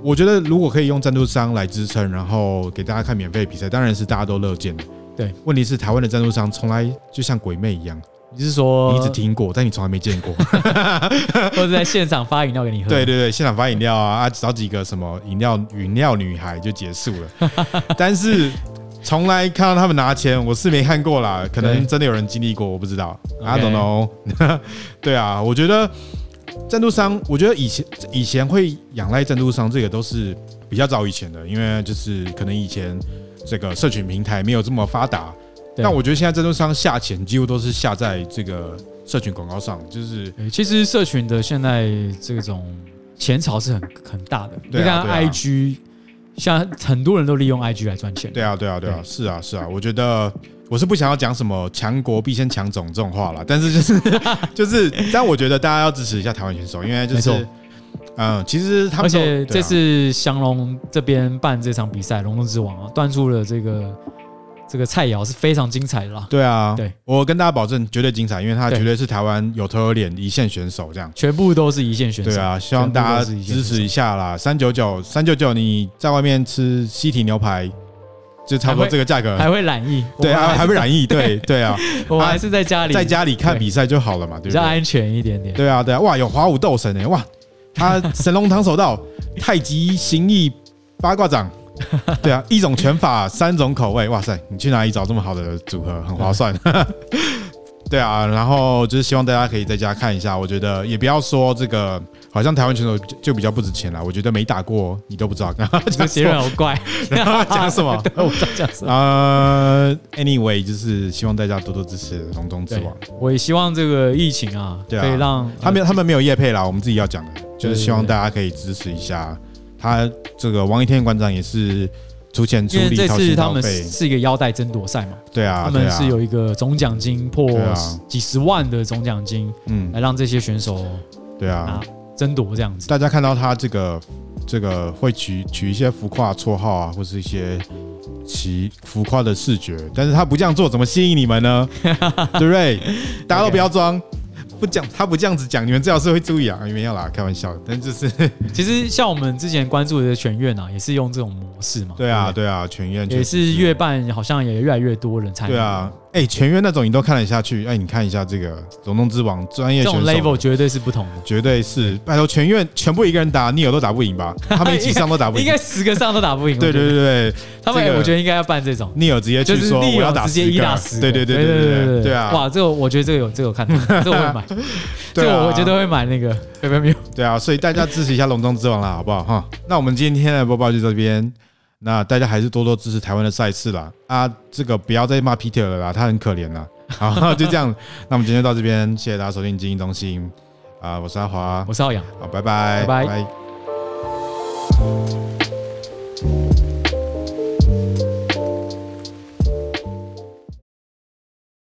S1: 我觉得如果可以用赞助商来支撑，然后给大家看免费比赛，当然是大家都乐见的。
S2: 对，
S1: 问题是台湾的赞助商从来就像鬼魅一样。
S2: 你是说
S1: 你一直听过，但你从来没见过，
S2: 或者在现场发饮料给你喝？
S1: 对对对，现场发饮料啊啊，找几个什么饮料饮料女孩就结束了。但是从来看到他们拿钱，我是没看过啦。可能真的有人经历过，我不知道。I don't know。对啊，我觉得赞助商，我觉得以前以前会仰赖赞助商，这个都是比较早以前的，因为就是可能以前这个社群平台没有这么发达。但我觉得现在赞助商下钱几乎都是下在这个社群广告上，就是
S2: 其实社群的现在这种钱潮是很很大的。你看 IG，像很多人都利用 IG 来赚钱。
S1: 对啊，对啊，对啊，是啊，是啊。我觉得我是不想要讲什么强国必先强种这种话了，但是就是 就是，但我觉得大家要支持一下台湾选手，因为就是嗯，其实他们
S2: 而且这次降龙这边办这场比赛，龙龙之王啊，断出了这个。这个菜肴是非常精彩的啦。
S1: 对啊，对，我跟大家保证绝对精彩，因为他绝对是台湾有头有脸一线选手，这样
S2: 全部都是一线选手。
S1: 对啊，希望大家支持一下啦。三九九，三九九，你在外面吃西提牛排，就差不多这个价格，
S2: 还会染疫，
S1: 对啊，还会染疫，对 对啊，
S2: 我还是在家里，
S1: 在家里看比赛就好了嘛，对不对？
S2: 比较安全一点点。
S1: 对啊，对啊，哇，有华武斗神哎，哇，他神龙堂手道、太极形意八卦掌。对啊，一种拳法，三种口味，哇塞！你去哪里找这么好的组合，很划算。对啊，然后就是希望大家可以在家看一下。我觉得也不要说这个，好像台湾拳手就比较不值钱了。我觉得没打过，你都不知道。这个
S2: 结论好怪。
S1: 然 后讲什么？
S2: 我不知道讲什么。
S1: 呃，anyway，就是希望大家多多支持龙中之王。
S2: 我也希望这个疫情啊，可以让
S1: 他们他们没有业配啦，我们自己要讲的，就是希望大家可以支持一下。他这个王一天馆长也是出钱出力，
S2: 这次他们是一个腰带争夺赛嘛？
S1: 对啊，
S2: 他们是有一个总奖金破几十万的总奖金，嗯，来让这些选手
S1: 对啊
S2: 争夺这样子。
S1: 大家看到他这个这个会取取一些浮夸绰号啊，或是一些其浮夸的视觉，但是他不这样做，怎么吸引你们呢？对不对？大家都不要装。不讲，他不这样子讲，你们最好是会注意啊！没有啦，开玩笑。但就是，
S2: 其实像我们之前关注的全院啊，也是用这种模式嘛。
S1: 对啊，对啊，全院
S2: 也是越办，好像也越来越多人参与。
S1: 对啊。哎、欸，全员那种你都看得下去？哎、欸，你看一下这个龙中之王专业选手，
S2: 这种 level 绝对是不同的，
S1: 绝对是。拜托，全院全部一个人打，尼尔都打不赢吧？他们一起上都打不赢，
S2: 应该十个上都打不赢。
S1: 对对对对，
S2: 他们我觉得应该要办这种，
S1: 尼尔直接去说我要打，直接一打十。对对对对对对对啊！
S2: 哇，这个我觉得这个有这个我看到，这个我会买，这个我觉得会买那个有没有没有？
S1: 对啊，所以大家支持一下龙中之王啦，好不好哈？那我们今天的播报就这边。那大家还是多多支持台湾的赛事啦！啊，这个不要再骂 Peter 了啦，他很可怜啦。好，就这样。那我们今天就到这边，谢谢大家收听精英中心。啊，我是阿华，
S2: 我是浩洋。
S1: 好，拜拜，
S2: 拜拜。